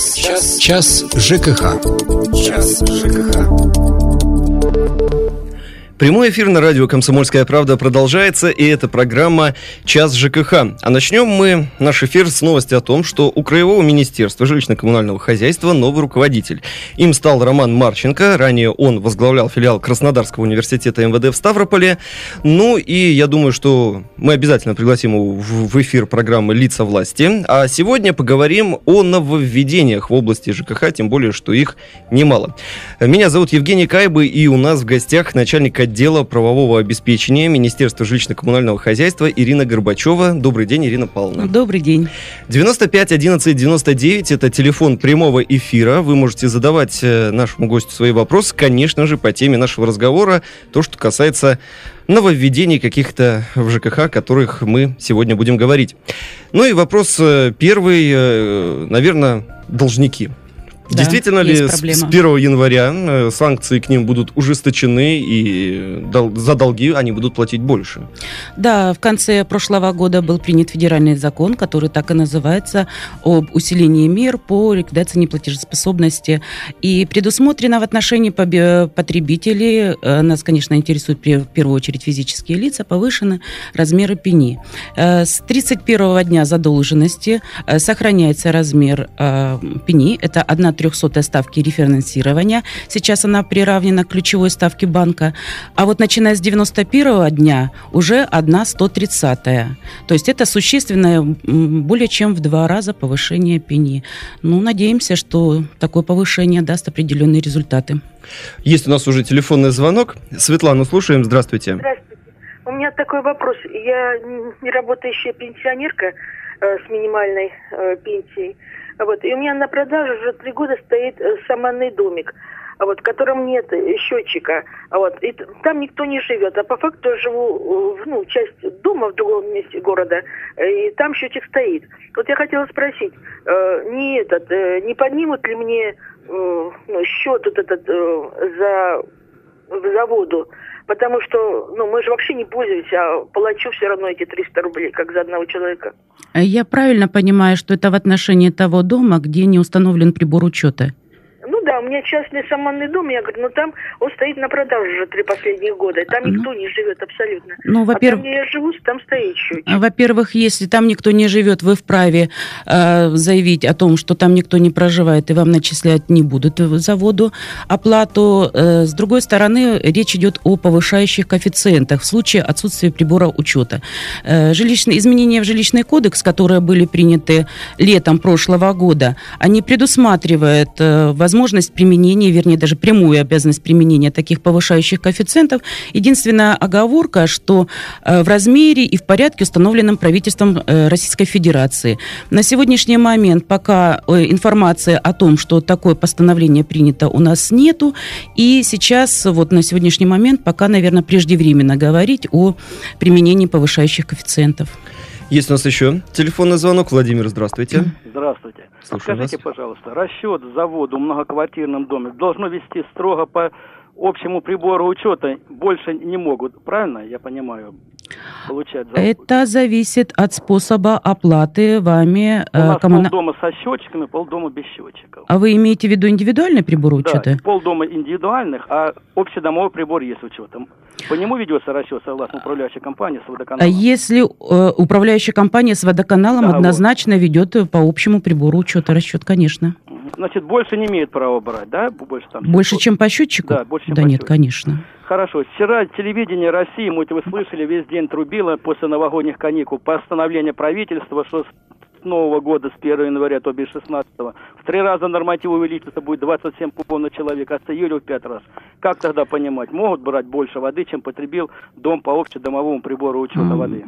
Час, час, час ЖКХ. Час ЖКХ. Прямой эфир на радио «Комсомольская правда» продолжается, и это программа «Час ЖКХ». А начнем мы наш эфир с новости о том, что у Краевого министерства жилищно-коммунального хозяйства новый руководитель. Им стал Роман Марченко, ранее он возглавлял филиал Краснодарского университета МВД в Ставрополе. Ну и я думаю, что мы обязательно пригласим его в эфир программы «Лица власти». А сегодня поговорим о нововведениях в области ЖКХ, тем более, что их немало. Меня зовут Евгений Кайбы, и у нас в гостях начальник отдела правового обеспечения Министерства жилищно-коммунального хозяйства Ирина Горбачева. Добрый день, Ирина Павловна. Добрый день. 95 11 99 это телефон прямого эфира. Вы можете задавать э, нашему гостю свои вопросы, конечно же, по теме нашего разговора, то, что касается нововведений каких-то в ЖКХ, о которых мы сегодня будем говорить. Ну и вопрос э, первый, э, наверное, должники. Да, Действительно ли с, с 1 января э, санкции к ним будут ужесточены и дол- за долги они будут платить больше? Да, в конце прошлого года был принят федеральный закон, который так и называется, об усилении мер по ликвидации неплатежеспособности. И предусмотрено в отношении потребителей, э, нас, конечно, интересуют в первую очередь физические лица, повышены размеры пени. Э, с 31 дня задолженности сохраняется размер пени, это 1 трехсотая ставки рефинансирования. Сейчас она приравнена к ключевой ставке банка. А вот начиная с 91 дня уже одна 130 -я. То есть это существенное, более чем в два раза повышение пени. Ну, надеемся, что такое повышение даст определенные результаты. Есть у нас уже телефонный звонок. Светлану слушаем. Здравствуйте. Здравствуйте. У меня такой вопрос. Я не работающая пенсионерка э, с минимальной э, пенсией. Вот. И у меня на продаже уже три года стоит э, саманный домик вот, в котором нет счетчика, вот, и там никто не живет, а по факту я живу, э, ну, часть дома в другом месте города, э, и там счетчик стоит. Вот я хотела спросить, э, не этот, э, не поднимут ли мне э, ну, счет вот этот э, за за воду, потому что ну, мы же вообще не пользуемся, а плачу все равно эти 300 рублей, как за одного человека. Я правильно понимаю, что это в отношении того дома, где не установлен прибор учета? да, у меня частный саманный дом, я говорю, ну там он стоит на продаже уже три последних года, там ну, никто не живет абсолютно. Ну, во-первых, а там, я живу, там стоит счетчик. Во-первых, если там никто не живет, вы вправе э, заявить о том, что там никто не проживает, и вам начислять не будут за воду оплату. Э, с другой стороны, речь идет о повышающих коэффициентах в случае отсутствия прибора учета. Э, жилищные, изменения в жилищный кодекс, которые были приняты летом прошлого года, они предусматривают э, возможность обязанность применения, вернее, даже прямую обязанность применения таких повышающих коэффициентов. Единственная оговорка, что э, в размере и в порядке, установленном правительством э, Российской Федерации. На сегодняшний момент пока э, информация о том, что такое постановление принято, у нас нету. И сейчас, вот на сегодняшний момент, пока, наверное, преждевременно говорить о применении повышающих коэффициентов. Есть у нас еще телефонный звонок. Владимир, здравствуйте. Здравствуйте. Слушаю Скажите, вас. пожалуйста, расчет заводу в многоквартирном доме должно вести строго по общему прибору учета больше не могут, правильно я понимаю? Получать за... Это зависит от способа оплаты вами. У нас коммуна... полдома со счетчиками, полдома без счетчиков. А вы имеете в виду индивидуальный прибор учета? Да, полдома индивидуальных, а общедомовой прибор есть учетом. По нему ведется расчет согласно управляющей компании с водоканалом. А если э, управляющая компания с водоканалом да, однозначно вот. ведет по общему прибору учета расчет, конечно. Значит, больше не имеет права брать, да? Больше, там, больше чем по счетчику? Да, больше, чем Да нет, конечно. Хорошо. Вчера телевидение России, мы вы слышали, весь день трубило после новогодних каникул постановление правительства, что нового года, с 1 января, то бишь 16 -го. В три раза норматив увеличится, будет 27 кубов на человека, а с июля в пять раз. Как тогда понимать? Могут брать больше воды, чем потребил дом по общедомовому прибору учета воды?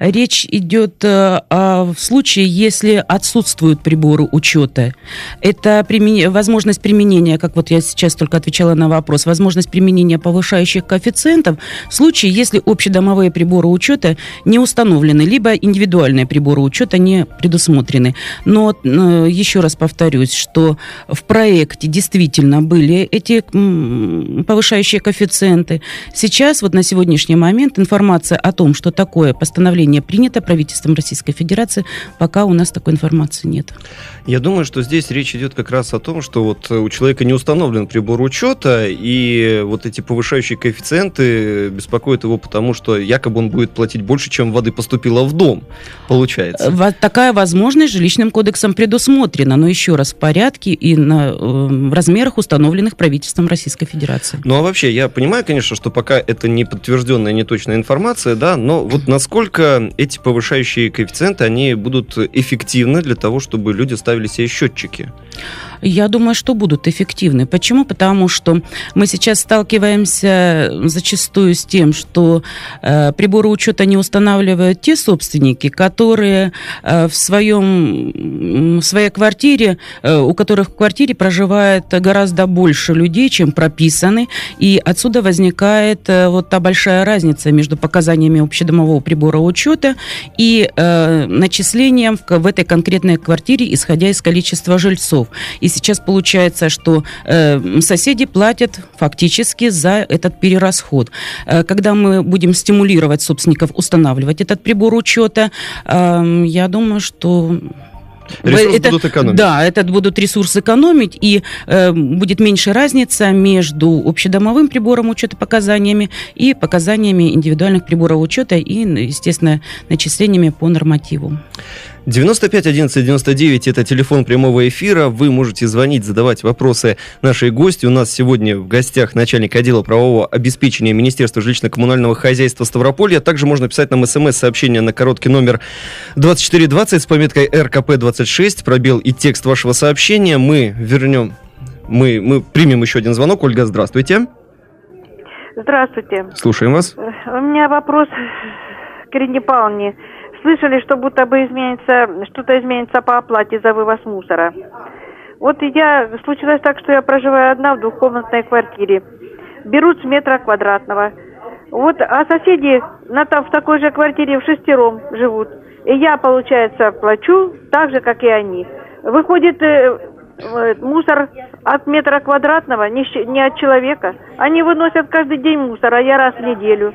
Речь идет э, в случае, если отсутствуют приборы учета. Это примен... возможность применения, как вот я сейчас только отвечала на вопрос, возможность применения повышающих коэффициентов в случае, если общедомовые приборы учета не установлены, либо индивидуальные приборы учета не не предусмотрены. Но э, еще раз повторюсь, что в проекте действительно были эти повышающие коэффициенты. Сейчас, вот на сегодняшний момент, информация о том, что такое постановление принято правительством Российской Федерации, пока у нас такой информации нет. Я думаю, что здесь речь идет как раз о том, что вот у человека не установлен прибор учета, и вот эти повышающие коэффициенты беспокоят его потому, что якобы он будет платить больше, чем воды поступило в дом, получается. Такая возможность жилищным кодексом предусмотрена, но еще раз в порядке и на э, размерах, установленных правительством Российской Федерации. Ну а вообще, я понимаю, конечно, что пока это не подтвержденная, не точная информация, да, но вот насколько эти повышающие коэффициенты, они будут эффективны для того, чтобы люди ставили себе счетчики? Я думаю, что будут эффективны. Почему? Потому что мы сейчас сталкиваемся зачастую с тем, что э, приборы учета не устанавливают те собственники, которые э, в, своем, в своей квартире, э, у которых в квартире проживает гораздо больше людей, чем прописаны, и отсюда возникает э, вот та большая разница между показаниями общедомового прибора учета и э, начислением в, в этой конкретной квартире, исходя из количества жильцов. И и сейчас получается, что э, соседи платят фактически за этот перерасход. Э, когда мы будем стимулировать собственников устанавливать этот прибор учета, э, я думаю, что Ресурсы это, будут экономить. Да, этот будут ресурсы экономить, и э, будет меньше разница между общедомовым прибором учета показаниями и показаниями индивидуальных приборов учета и, естественно, начислениями по нормативу. 95 11 99 это телефон прямого эфира. Вы можете звонить, задавать вопросы нашей гости. У нас сегодня в гостях начальник отдела правового обеспечения Министерства жилищно-коммунального хозяйства Ставрополья. Также можно писать нам смс-сообщение на короткий номер 2420 с пометкой РКП-26, пробел и текст вашего сообщения. Мы вернем, мы, мы примем еще один звонок. Ольга, здравствуйте. Здравствуйте. Слушаем вас. У меня вопрос к Ирине Павловне слышали, что будто бы изменится, что-то изменится по оплате за вывоз мусора. Вот я, случилось так, что я проживаю одна в двухкомнатной квартире. Берут с метра квадратного. Вот, а соседи на, там, в такой же квартире в шестером живут. И я, получается, плачу так же, как и они. Выходит, э, э, мусор от метра квадратного, не, не от человека. Они выносят каждый день мусор, а я раз в неделю.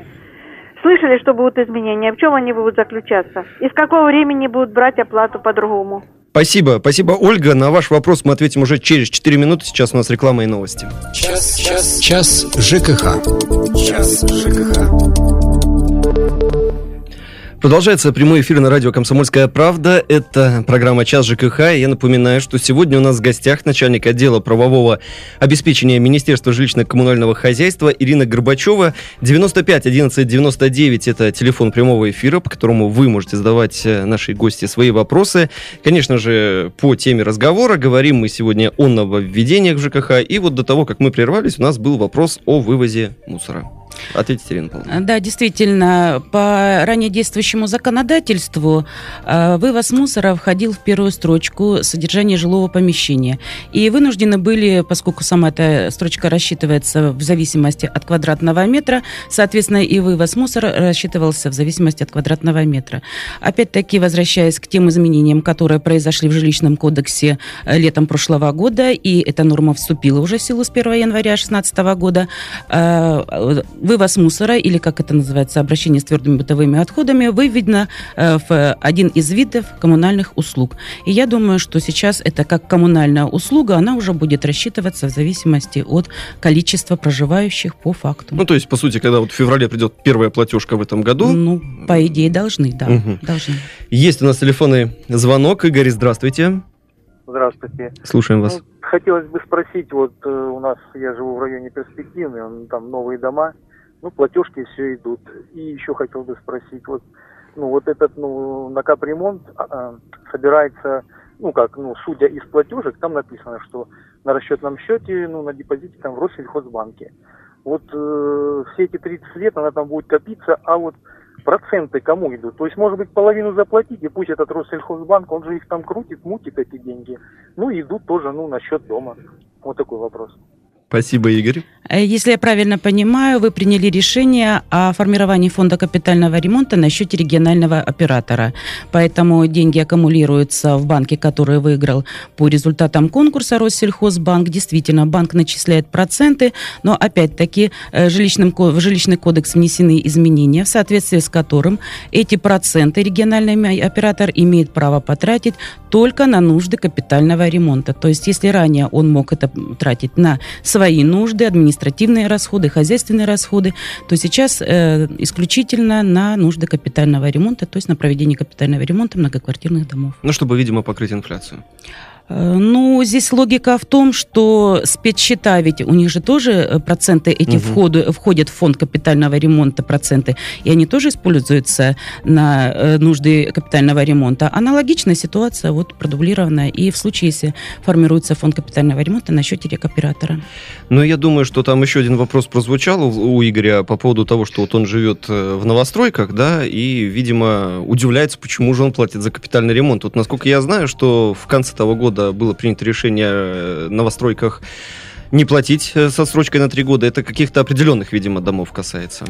Слышали, что будут изменения? В чем они будут заключаться? И с какого времени будут брать оплату по-другому? Спасибо, спасибо, Ольга. На ваш вопрос мы ответим уже через 4 минуты. Сейчас у нас реклама и новости. Час, час, час ЖКХ. Час ЖКХ. Продолжается прямой эфир на радио «Комсомольская правда». Это программа «Час ЖКХ». Я напоминаю, что сегодня у нас в гостях начальник отдела правового обеспечения Министерства жилищно-коммунального хозяйства Ирина Горбачева. 95 11 99 – это телефон прямого эфира, по которому вы можете задавать э, нашей гости свои вопросы. Конечно же, по теме разговора говорим мы сегодня о нововведениях в ЖКХ. И вот до того, как мы прервались, у нас был вопрос о вывозе мусора. Ответьте, Ирина Павловна. Да, действительно, по ранее действующему законодательству э, вывоз мусора входил в первую строчку содержания жилого помещения. И вынуждены были, поскольку сама эта строчка рассчитывается в зависимости от квадратного метра, соответственно, и вывоз мусора рассчитывался в зависимости от квадратного метра. Опять-таки, возвращаясь к тем изменениям, которые произошли в жилищном кодексе э, летом прошлого года, и эта норма вступила уже в силу с 1 января 2016 года, э, вывоз мусора, или как это называется, обращение с твердыми бытовыми отходами, выведено э, в один из видов коммунальных услуг. И я думаю, что сейчас это как коммунальная услуга, она уже будет рассчитываться в зависимости от количества проживающих по факту. Ну, то есть, по сути, когда вот в феврале придет первая платежка в этом году... Ну, по идее, должны, да, угу. должны. Есть у нас телефонный звонок. Игорь, здравствуйте. Здравствуйте. Слушаем вас. Ну, хотелось бы спросить, вот э, у нас, я живу в районе Перспективный, там новые дома, ну, платежки все идут. И еще хотел бы спросить, вот, ну, вот этот, ну, на капремонт а, а, собирается, ну, как, ну, судя из платежек, там написано, что на расчетном счете, ну, на депозите там в Россельхозбанке. Вот э, все эти 30 лет она там будет копиться, а вот проценты кому идут? То есть, может быть, половину заплатить, и пусть этот Россельхозбанк, он же их там крутит, мутит эти деньги. Ну, идут тоже, ну, на счет дома. Вот такой вопрос. Спасибо, Игорь. Э, если я правильно понимаю, вы приняли решение о формировании фонда капитального ремонта на счете регионального оператора. Поэтому деньги аккумулируются в банке, который выиграл по результатам конкурса Россельхозбанк. Действительно, банк начисляет проценты, но опять-таки э, жилищным, в жилищный кодекс внесены изменения, в соответствии с которым эти проценты региональный оператор имеет право потратить только на нужды капитального ремонта. То есть, если ранее он мог это тратить на свои нужды, административные административные расходы, хозяйственные расходы, то сейчас э, исключительно на нужды капитального ремонта, то есть на проведение капитального ремонта многоквартирных домов. Ну, чтобы, видимо, покрыть инфляцию. Э, ну, здесь логика в том, что спецсчета, ведь у них же тоже э, проценты эти угу. входы, входят в фонд капитального ремонта, проценты, и они тоже используются на э, нужды капитального ремонта. Аналогичная ситуация, вот продублированная, и в случае, если формируется фонд капитального ремонта на счете рекоператора. Ну, я думаю, что там еще один вопрос прозвучал у Игоря по поводу того, что вот он живет в новостройках, да, и, видимо, удивляется, почему же он платит за капитальный ремонт. Вот, насколько я знаю, что в конце того года года было принято решение э, новостройках не платить э, со срочкой на три года. Это каких-то определенных, видимо, домов касается.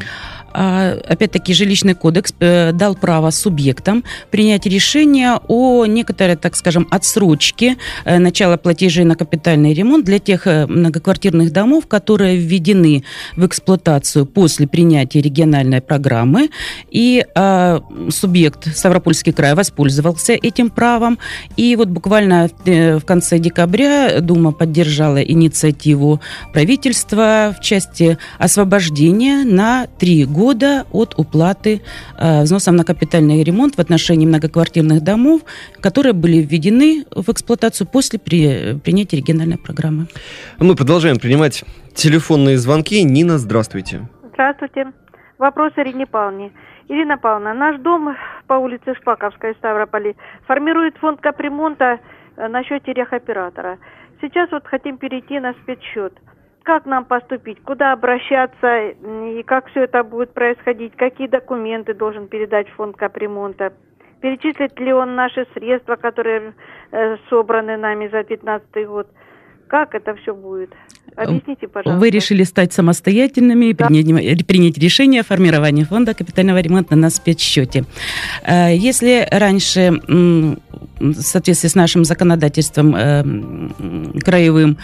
А, опять-таки, жилищный кодекс э, дал право субъектам принять решение о некоторой, так скажем, отсрочке э, начала платежей на капитальный ремонт для тех многоквартирных домов, которые введены в эксплуатацию после принятия региональной программы. И а, субъект Ставропольский край воспользовался этим правом. И вот буквально в конце декабря Дума поддержала инициативу правительства в части освобождения на три года от уплаты э, взносов на капитальный ремонт в отношении многоквартирных домов, которые были введены в эксплуатацию после при, принятия региональной программы. Мы продолжаем принимать телефонные звонки. Нина, здравствуйте. Здравствуйте. Вопрос Ирине Павловне. Ирина Павловна, наш дом по улице Шпаковской в Ставрополе формирует фонд капремонта э, на счете рехоператора. Сейчас вот хотим перейти на спецсчет. Как нам поступить, куда обращаться и как все это будет происходить, какие документы должен передать фонд капремонта, перечислит ли он наши средства, которые э, собраны нами за 2015 год. Как это все будет? Объясните, пожалуйста. Вы решили стать самостоятельными и да. принять, принять решение о формировании фонда капитального ремонта на спецсчете. Э, если раньше в соответствии с нашим законодательством э, краевым,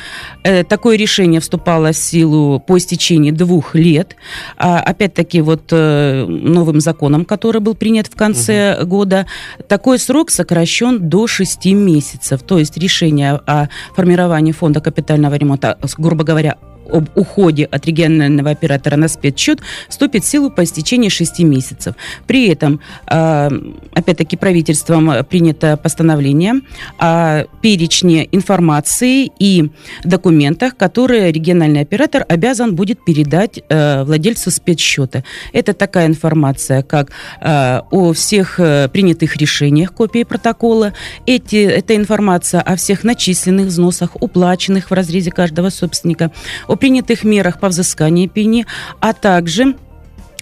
э, такое решение вступало в силу по истечении двух лет. А, опять-таки, вот э, новым законом, который был принят в конце угу. года, такой срок сокращен до шести месяцев. То есть решение о формировании фонда капитального ремонта, грубо говоря, об уходе от регионального оператора на спецсчет вступит в силу по истечении 6 месяцев. При этом, а, опять-таки, правительством принято постановление о перечне информации и документах, которые региональный оператор обязан будет передать э, владельцу спецсчета. Это такая информация, как э, о всех э, принятых решениях, копии протокола. Эти, это информация о всех начисленных взносах, уплаченных в разрезе каждого собственника, о принятых мерах по взысканию пени, а также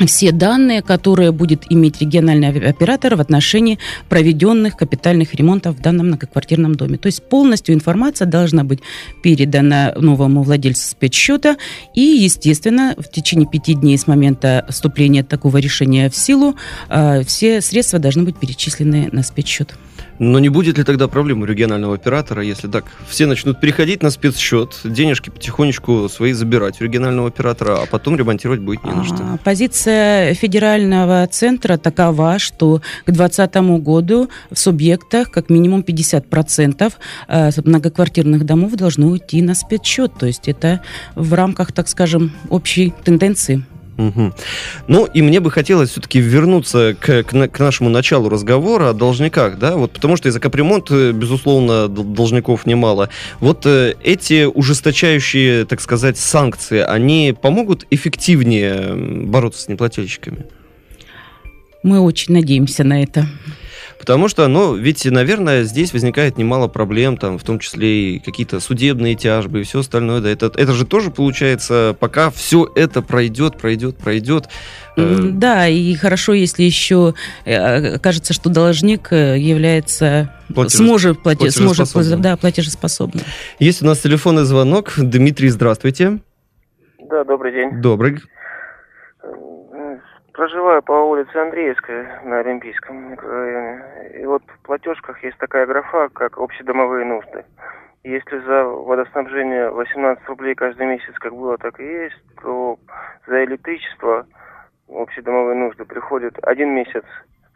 все данные, которые будет иметь региональный оператор в отношении проведенных капитальных ремонтов в данном многоквартирном доме. То есть полностью информация должна быть передана новому владельцу спецсчета и, естественно, в течение пяти дней с момента вступления такого решения в силу а, все средства должны быть перечислены на спецсчет. Но не будет ли тогда проблем у регионального оператора, если так все начнут переходить на спецсчет, денежки потихонечку свои забирать у регионального оператора, а потом ремонтировать будет не на что? А, позиция федерального центра такова, что к 2020 году в субъектах как минимум 50% э, многоквартирных домов должны уйти на спецсчет. То есть это в рамках, так скажем, общей тенденции. Угу. Ну, и мне бы хотелось все-таки вернуться к, к, к нашему началу разговора о должниках, да, вот потому что из-за капремонт, э, безусловно, должников немало. Вот э, эти ужесточающие, так сказать, санкции, они помогут эффективнее бороться с неплательщиками? Мы очень надеемся на это. Потому что, ну, ведь, наверное, здесь возникает немало проблем, там, в том числе и какие-то судебные тяжбы и все остальное. Да, это, это же тоже получается, пока все это пройдет, пройдет, пройдет. Э, да, и хорошо, если еще э, кажется, что должник э, является Платежес... сможет платить, сможет да, платежеспособным. Есть у нас телефонный звонок. Дмитрий, здравствуйте. Да, добрый день. Добрый. Проживаю по улице Андреевская на Олимпийском микрорайоне. И вот в платежках есть такая графа, как общедомовые нужды. Если за водоснабжение 18 рублей каждый месяц, как было, так и есть, то за электричество общедомовые нужды приходит один месяц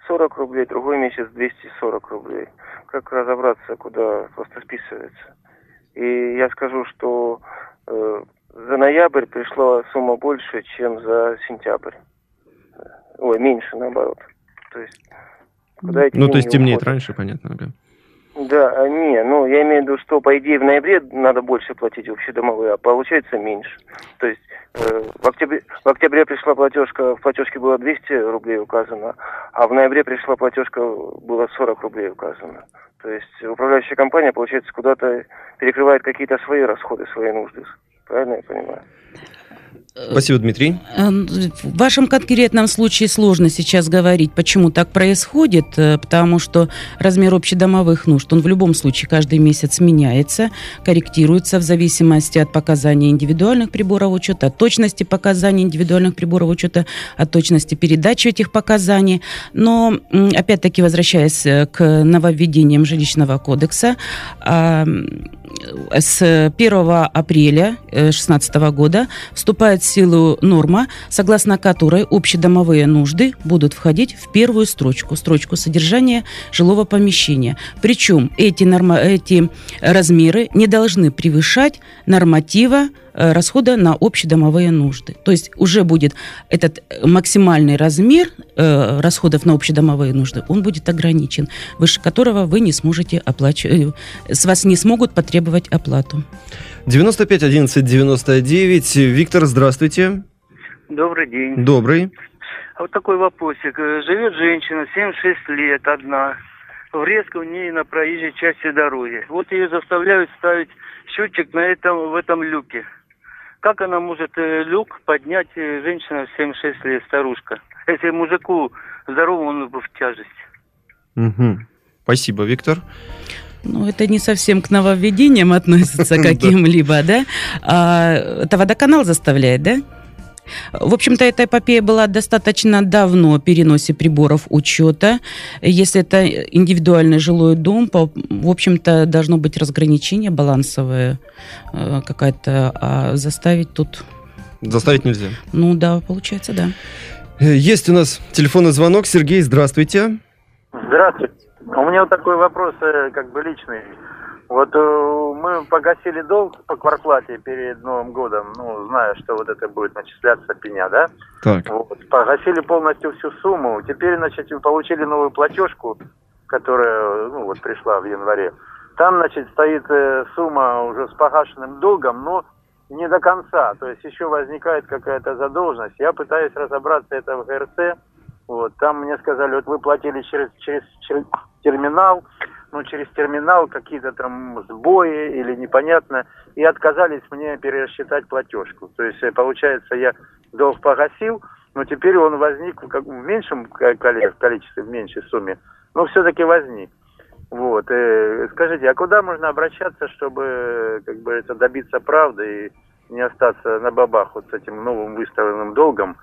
40 рублей, другой месяц 240 рублей. Как разобраться, куда просто списывается? И я скажу, что э, за ноябрь пришла сумма больше, чем за сентябрь. Ой, меньше наоборот. То есть, куда эти Ну, то есть темнеет уходят? раньше, понятно, ага. Да, а, не, ну я имею в виду, что по идее в ноябре надо больше платить общедомовые, а получается меньше. То есть э, в, октябре, в октябре пришла платежка, в платежке было 200 рублей указано, а в ноябре пришла платежка, было 40 рублей указано. То есть управляющая компания, получается, куда-то перекрывает какие-то свои расходы, свои нужды. Правильно я понимаю? Спасибо, Дмитрий. Э, в вашем конкретном случае сложно сейчас говорить, почему так происходит, э, потому что размер общедомовых нужд, он в любом случае каждый месяц меняется, корректируется в зависимости от показаний индивидуальных приборов учета, от точности показаний индивидуальных приборов учета, от точности передачи этих показаний. Но, опять-таки, возвращаясь э, к нововведениям жилищного кодекса, с 1 апреля 2016 года вступает в силу норма, согласно которой общедомовые нужды будут входить в первую строчку, строчку содержания жилого помещения. Причем эти, норма, эти размеры не должны превышать норматива э, расхода на общедомовые нужды. То есть уже будет этот максимальный размер э, расходов на общедомовые нужды, он будет ограничен, выше которого вы не сможете оплачивать, э, с вас не смогут потребовать оплату. 95 11 99. Виктор, здравствуйте. Добрый день. Добрый. А вот такой вопросик. Живет женщина, 76 лет, одна. Врезка у нее на проезжей части дороги. Вот ее заставляют ставить счетчик на этом, в этом люке. Как она может э, люк поднять, э, женщина в 76 лет, старушка? Если мужику здоровому, он бы в тяжесть. Угу. Спасибо, Виктор. Ну, это не совсем к нововведениям относится каким-либо, да? А, это водоканал заставляет, да? В общем-то, эта эпопея была достаточно давно о переносе приборов учета. Если это индивидуальный жилой дом, в общем-то, должно быть разграничение балансовое э, какая-то, а заставить тут... Заставить нельзя? Ну да, получается, да. Есть у нас телефонный звонок. Сергей, здравствуйте. Здравствуйте. У меня вот такой вопрос, э, как бы личный. Вот э, мы погасили долг по кварплате перед Новым годом, ну, зная, что вот это будет начисляться пеня, да? Так. Вот, погасили полностью всю сумму. Теперь, значит, получили новую платежку, которая, ну, вот пришла в январе. Там, значит, стоит э, сумма уже с погашенным долгом, но не до конца. То есть еще возникает какая-то задолженность. Я пытаюсь разобраться это в ГРЦ. Вот, там мне сказали, вот вы платили через, через, через терминал, ну, через терминал какие-то там сбои или непонятно, и отказались мне пересчитать платежку. То есть, э, получается, я долг погасил, но теперь он возник в меньшем количестве, в меньшей сумме, но все-таки возник. Вот. И э, скажите, а куда можно обращаться, чтобы, как бы, это добиться правды и не остаться на бабах вот с этим новым выставленным долгом?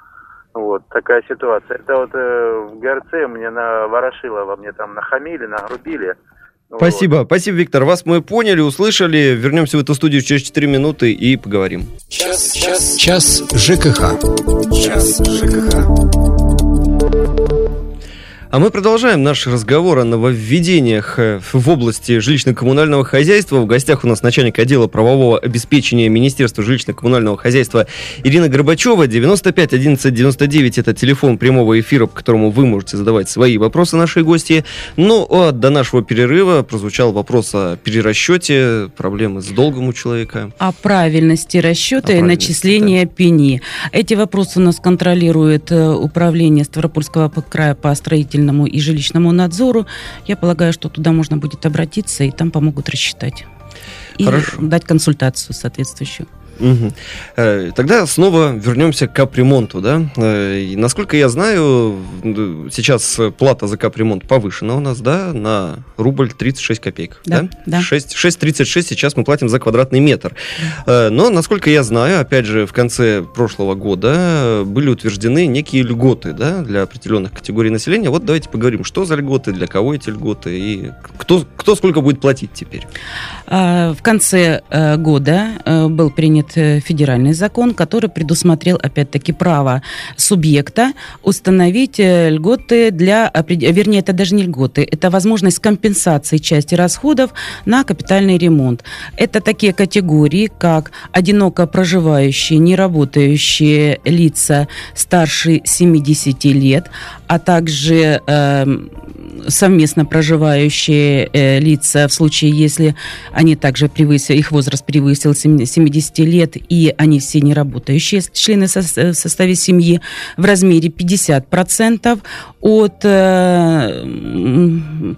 Вот такая ситуация. Это вот э, в ГРЦ мне на Ворошилова мне там нахамили, нагрубили. Спасибо, вот. спасибо, Виктор. Вас мы поняли, услышали. Вернемся в эту студию через 4 минуты и поговорим. Час, час, час ЖКХ. Час ЖКХ. А мы продолжаем наш разговор о нововведениях э, в области жилищно-коммунального хозяйства. В гостях у нас начальник отдела правового обеспечения Министерства жилищно-коммунального хозяйства Ирина Горбачева. 95 11 99 это телефон прямого эфира, по которому вы можете задавать свои вопросы нашей гости. Ну, а до нашего перерыва прозвучал вопрос о перерасчете, проблемы с долгом у человека. О правильности расчета о и начисления да. пени. Эти вопросы у нас контролирует э, управление Ставропольского края по строительству строительному и жилищному надзору. Я полагаю, что туда можно будет обратиться, и там помогут рассчитать. И Хорошо. дать консультацию соответствующую. Угу. Тогда снова вернемся к капремонту, да? Э, и, насколько я знаю, сейчас плата за капремонт повышена у нас, да, на рубль 36 копеек, да? да? 6,36 сейчас мы платим за квадратный метр. Да. Но, насколько я знаю, опять же, в конце прошлого года были утверждены некие льготы, да, для определенных категорий населения. Вот давайте поговорим, что за льготы, для кого эти льготы и кто, кто сколько будет платить теперь. В конце года был принят принят э, федеральный закон, который предусмотрел, опять-таки, право субъекта установить э, льготы для, вернее, это даже не льготы, это возможность компенсации части расходов на капитальный ремонт. Это такие категории, как одиноко проживающие, не работающие лица старше 70 лет, а также э, совместно проживающие э, лица в случае, если они также превысили, их возраст превысил 70 лет, и они все не работающие члены со, в составе семьи, в размере 50% от э,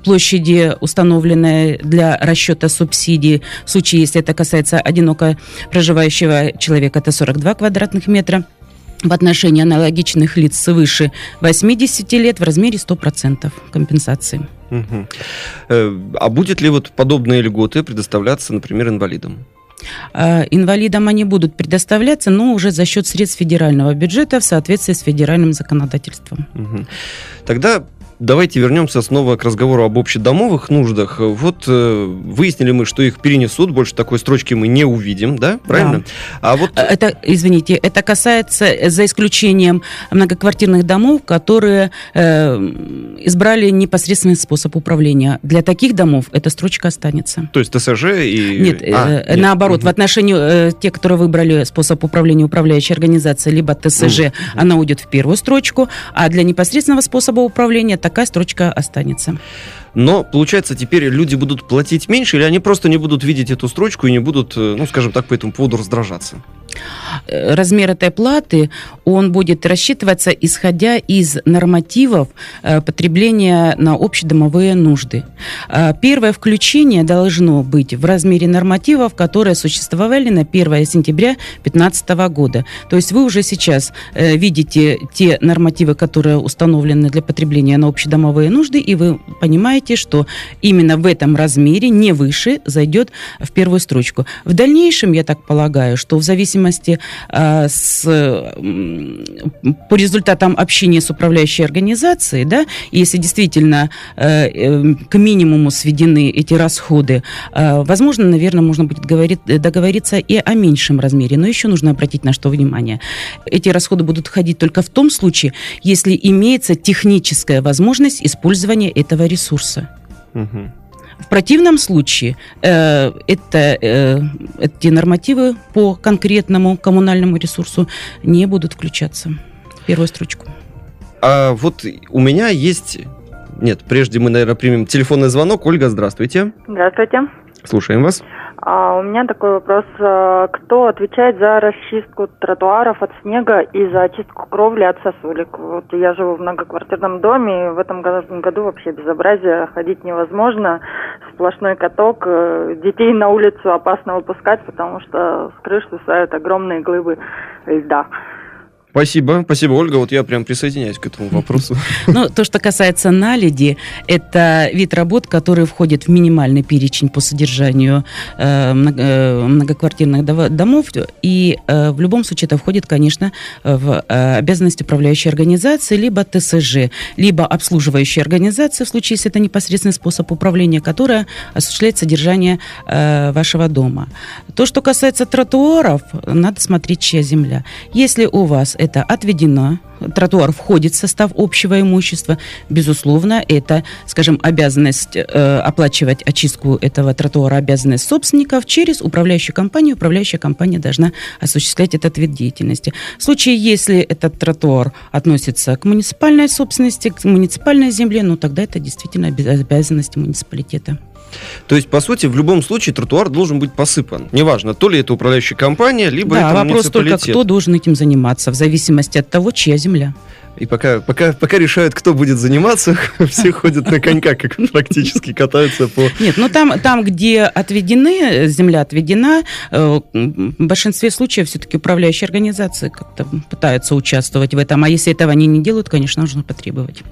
площади, установленной для расчета субсидий. В случае, если это касается одиноко проживающего человека, это 42 квадратных метра в отношении аналогичных лиц свыше 80 лет в размере 100% компенсации. Угу. А будет ли вот подобные льготы предоставляться, например, инвалидам? Э, инвалидам они будут предоставляться, но уже за счет средств федерального бюджета в соответствии с федеральным законодательством. Угу. Тогда давайте вернемся снова к разговору об общедомовых нуждах. Вот э, выяснили мы, что их перенесут, больше такой строчки мы не увидим, да? Правильно? Да. А вот... Э, это, извините, это касается, э, за исключением многоквартирных домов, которые э, избрали непосредственный способ управления. Для таких домов эта строчка останется. То есть ТСЖ и... Нет, а, э, нет. наоборот, угу. в отношении э, тех, которые выбрали способ управления управляющей организации, либо ТСЖ, угу. она уйдет в первую строчку, а для непосредственного способа управления такая строчка останется. Но, получается, теперь люди будут платить меньше, или они просто не будут видеть эту строчку и не будут, э, ну, скажем так, по этому поводу раздражаться? Э, размер этой платы, он будет рассчитываться исходя из нормативов э, потребления на общедомовые нужды. Первое включение должно быть в размере нормативов, которые существовали на 1 сентября 2015 года. То есть вы уже сейчас видите те нормативы, которые установлены для потребления на общедомовые нужды, и вы понимаете, что именно в этом размере, не выше, зайдет в первую строчку. В дальнейшем, я так полагаю, что в зависимости э, с, по результатам общения с управляющей организацией, да, если действительно э, э, к минимуму сведены эти расходы, э, возможно, наверное, можно будет говорить, договориться и о меньшем размере. Но еще нужно обратить на что внимание. Эти расходы будут ходить только в том случае, если имеется техническая возможность использования этого ресурса. Угу. В противном случае э, это, э, эти нормативы по конкретному коммунальному ресурсу не будут включаться в первую строчку. А вот у меня есть... Нет, прежде мы, наверное, примем телефонный звонок. Ольга, здравствуйте. Здравствуйте. Слушаем вас. А у меня такой вопрос. А, кто отвечает за расчистку тротуаров от снега и за очистку кровли от сосулек? Вот я живу в многоквартирном доме, и в этом году вообще безобразие, ходить невозможно, сплошной каток. Э, детей на улицу опасно выпускать, потому что с крыш свисают огромные глыбы льда. Спасибо, спасибо, Ольга. Вот я прям присоединяюсь к этому вопросу. Ну, то, что касается наледи, это вид работ, который входит в минимальный перечень по содержанию э, э многоквартирных домов. И э, в любом случае это входит, конечно, в обязанность управляющей организации, либо ТСЖ, либо обслуживающей организации, в случае, если это непосредственный способ управления, которая осуществляет содержание вашего дома. То, что касается тротуаров, надо смотреть, чья земля. Если у вас это отведено, тротуар входит в состав общего имущества, безусловно, это, скажем, обязанность э, оплачивать очистку этого тротуара, обязанность собственников через управляющую компанию. Управляющая компания должна осуществлять этот вид деятельности. В случае, если этот тротуар относится к муниципальной собственности, к муниципальной земле, ну тогда это действительно обязанность муниципалитета. То есть, по сути, в любом случае тротуар должен быть посыпан. Неважно, то ли это управляющая компания, либо да, это вопрос только, кто должен этим заниматься, в зависимости от того, чья земля. И пока, пока, пока решают, кто будет заниматься, все ходят на коньках, как практически катаются по... Нет, ну там, там где отведены, земля отведена, э, в большинстве случаев все-таки управляющие организации как-то пытаются участвовать в этом. А если этого они не делают, конечно, нужно потребовать.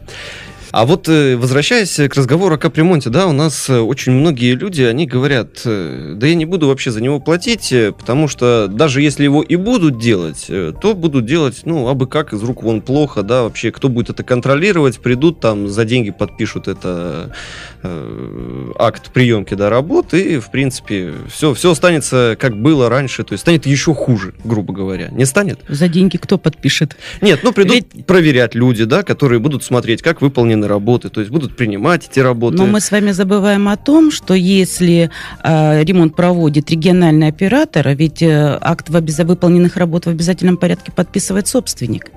А вот э, возвращаясь к разговору о капремонте, да, у нас э, очень многие люди, они говорят, э, да я не буду вообще за него платить, потому что даже если его и будут делать, то будут делать, ну, абы как, из рук вон плохо, да, вообще, кто будет это контролировать, придут там, за деньги подпишут это э, акт приемки, да, работы, и, в принципе, все, все останется, как было раньше, то есть станет еще хуже, грубо говоря. Не станет? За деньги кто подпишет? Нет, ну, придут Ведь... проверять люди, да, которые будут смотреть, как выполнены работы, то есть будут принимать эти работы. Но мы с вами забываем о том, что если э, ремонт проводит региональный оператор, ведь э, акт в выполненных работ в обязательном порядке подписывает собственник.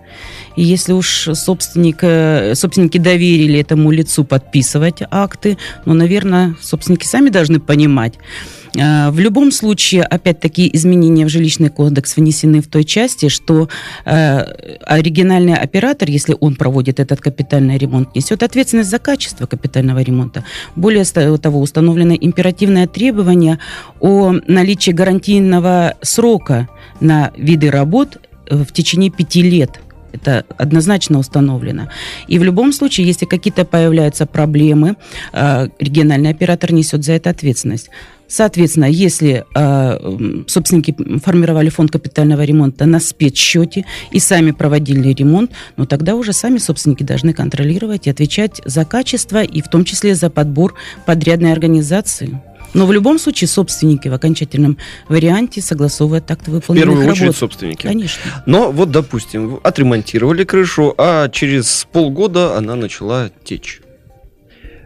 И если уж собственник, э, собственники доверили этому лицу подписывать акты, ну, наверное, собственники сами должны понимать, в любом случае, опять-таки, изменения в жилищный кодекс внесены в той части, что э, оригинальный оператор, если он проводит этот капитальный ремонт, несет ответственность за качество капитального ремонта. Более того, установлено императивное требование о наличии гарантийного срока на виды работ э, в течение пяти лет это однозначно установлено. И в любом случае, если какие-то появляются проблемы, э, региональный оператор несет за это ответственность. Соответственно, если э, собственники формировали фонд капитального ремонта на спецсчете и сами проводили ремонт, ну тогда уже сами собственники должны контролировать и отвечать за качество и в том числе за подбор подрядной организации. Но в любом случае собственники в окончательном варианте согласовывают акт выполненных В первую работ. очередь собственники. Конечно. Но вот, допустим, отремонтировали крышу, а через полгода она начала течь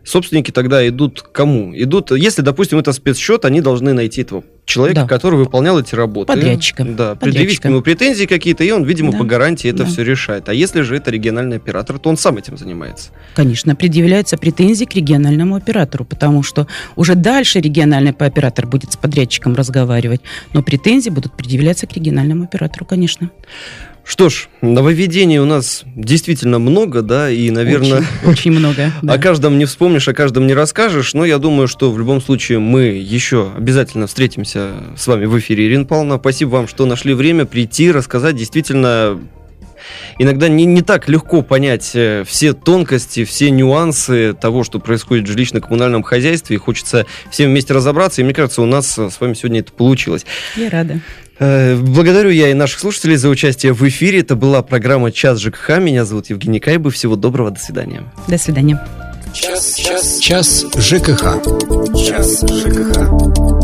собственники тогда идут к кому? Идут, если, допустим, это спецсчет, они должны найти этого человека, да. который выполнял эти работы. Подрядчика. Да, предъявить к нему претензии какие-то, и он, видимо, Да. по гарантии это Да. все решает. А если же это региональный оператор, то он сам этим занимается. Конечно, предъявляются претензии к региональному оператору, потому что уже дальше региональный оператор будет с подрядчиком разговаривать, но претензии будут предъявляться к региональному оператору, конечно. Что ж, нововведений у нас действительно много, да, и, наверное, Очень, очень много. да. о каждом не вспомнишь, о каждом не расскажешь, но я думаю, что в любом случае мы еще обязательно встретимся с вами в эфире, Ирина Павловна. Спасибо вам, что нашли время прийти, рассказать. Действительно, иногда не, не так легко понять э, все тонкости, все нюансы того, что происходит в жилищно-коммунальном хозяйстве, и хочется всем вместе разобраться, и мне кажется, у нас э, с вами сегодня это получилось. Я рада. Э, Благодарю я и наших слушателей за участие в эфире. Это была программа «Час ЖКХ». Меня зовут Евгений Кайбы. Всего доброго, до свидания. До свидания. Час, час, час ЖКХ. Час ЖКХ.